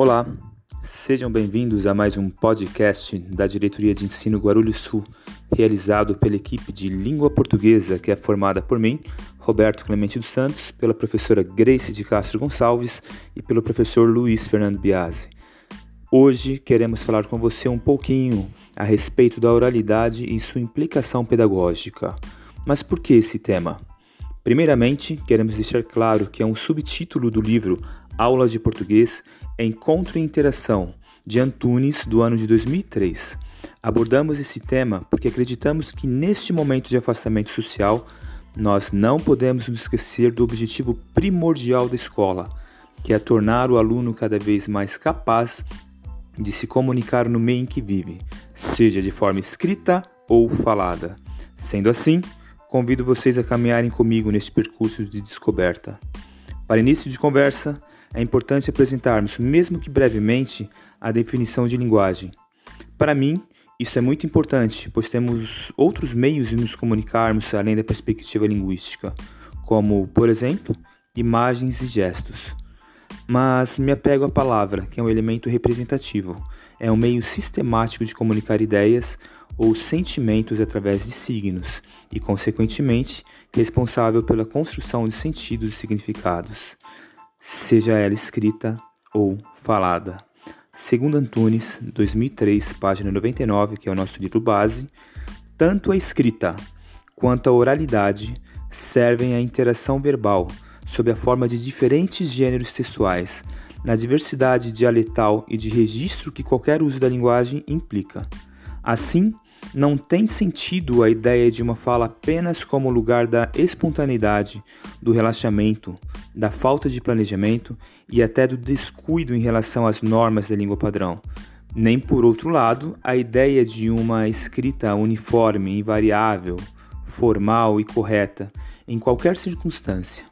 Olá, sejam bem-vindos a mais um podcast da Diretoria de Ensino Guarulhos Sul, realizado pela equipe de língua portuguesa que é formada por mim, Roberto Clemente dos Santos, pela professora Grace de Castro Gonçalves e pelo professor Luiz Fernando Biasi. Hoje queremos falar com você um pouquinho a respeito da oralidade e sua implicação pedagógica. Mas por que esse tema? Primeiramente, queremos deixar claro que é um subtítulo do livro Aula de Português Encontro e Interação, de Antunes, do ano de 2003. Abordamos esse tema porque acreditamos que neste momento de afastamento social, nós não podemos nos esquecer do objetivo primordial da escola, que é tornar o aluno cada vez mais capaz de se comunicar no meio em que vive, seja de forma escrita ou falada. Sendo assim, convido vocês a caminharem comigo neste percurso de descoberta. Para início de conversa, é importante apresentarmos, mesmo que brevemente, a definição de linguagem. Para mim, isso é muito importante, pois temos outros meios de nos comunicarmos além da perspectiva linguística, como, por exemplo, imagens e gestos. Mas me apego à palavra, que é um elemento representativo. É um meio sistemático de comunicar ideias ou sentimentos através de signos e, consequentemente, responsável pela construção de sentidos e significados seja ela escrita ou falada. Segundo Antunes, 2003, página 99, que é o nosso livro base, tanto a escrita quanto a oralidade servem à interação verbal sob a forma de diferentes gêneros textuais, na diversidade dialetal e de registro que qualquer uso da linguagem implica. Assim, não tem sentido a ideia de uma fala apenas como lugar da espontaneidade, do relaxamento, da falta de planejamento e até do descuido em relação às normas da língua padrão. Nem por outro lado, a ideia de uma escrita uniforme, invariável, formal e correta em qualquer circunstância.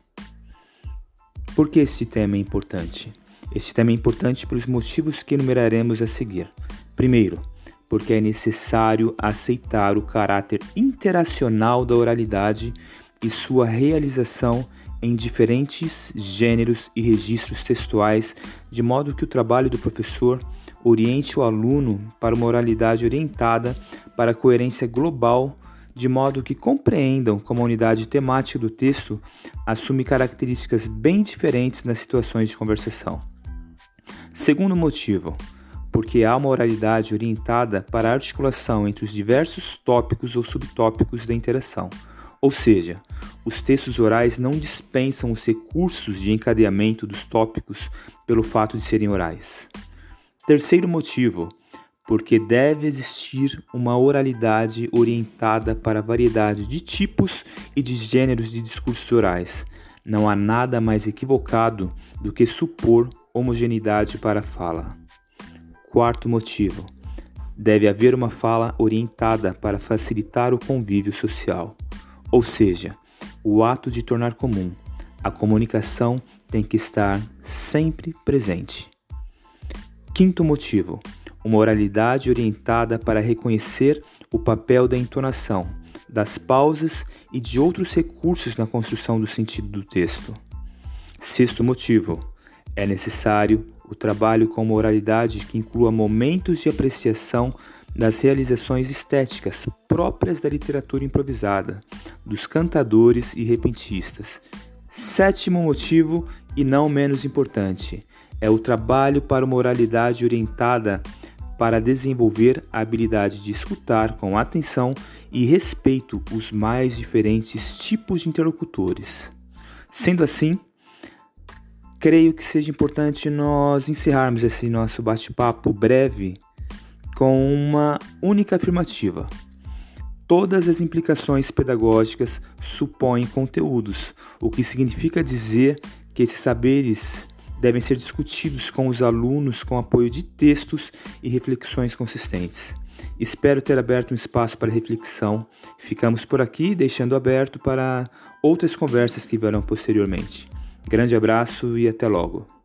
Por que este tema é importante? Este tema é importante pelos motivos que enumeraremos a seguir. Primeiro, porque é necessário aceitar o caráter interacional da oralidade e sua realização em diferentes gêneros e registros textuais, de modo que o trabalho do professor oriente o aluno para uma oralidade orientada para a coerência global, de modo que compreendam como a unidade temática do texto assume características bem diferentes nas situações de conversação. Segundo motivo, porque há uma oralidade orientada para a articulação entre os diversos tópicos ou subtópicos da interação. Ou seja, os textos orais não dispensam os recursos de encadeamento dos tópicos pelo fato de serem orais. Terceiro motivo, porque deve existir uma oralidade orientada para a variedade de tipos e de gêneros de discursos orais. Não há nada mais equivocado do que supor homogeneidade para a fala. Quarto motivo: deve haver uma fala orientada para facilitar o convívio social, ou seja, o ato de tornar comum. A comunicação tem que estar sempre presente. Quinto motivo: uma oralidade orientada para reconhecer o papel da entonação, das pausas e de outros recursos na construção do sentido do texto. Sexto motivo: é necessário o trabalho com moralidade que inclua momentos de apreciação das realizações estéticas próprias da literatura improvisada, dos cantadores e repentistas. Sétimo motivo, e não menos importante, é o trabalho para moralidade orientada para desenvolver a habilidade de escutar com atenção e respeito os mais diferentes tipos de interlocutores. Sendo assim, creio que seja importante nós encerrarmos esse nosso bate-papo breve com uma única afirmativa. Todas as implicações pedagógicas supõem conteúdos, o que significa dizer que esses saberes devem ser discutidos com os alunos com apoio de textos e reflexões consistentes. Espero ter aberto um espaço para reflexão. Ficamos por aqui, deixando aberto para outras conversas que virão posteriormente. Grande abraço e até logo.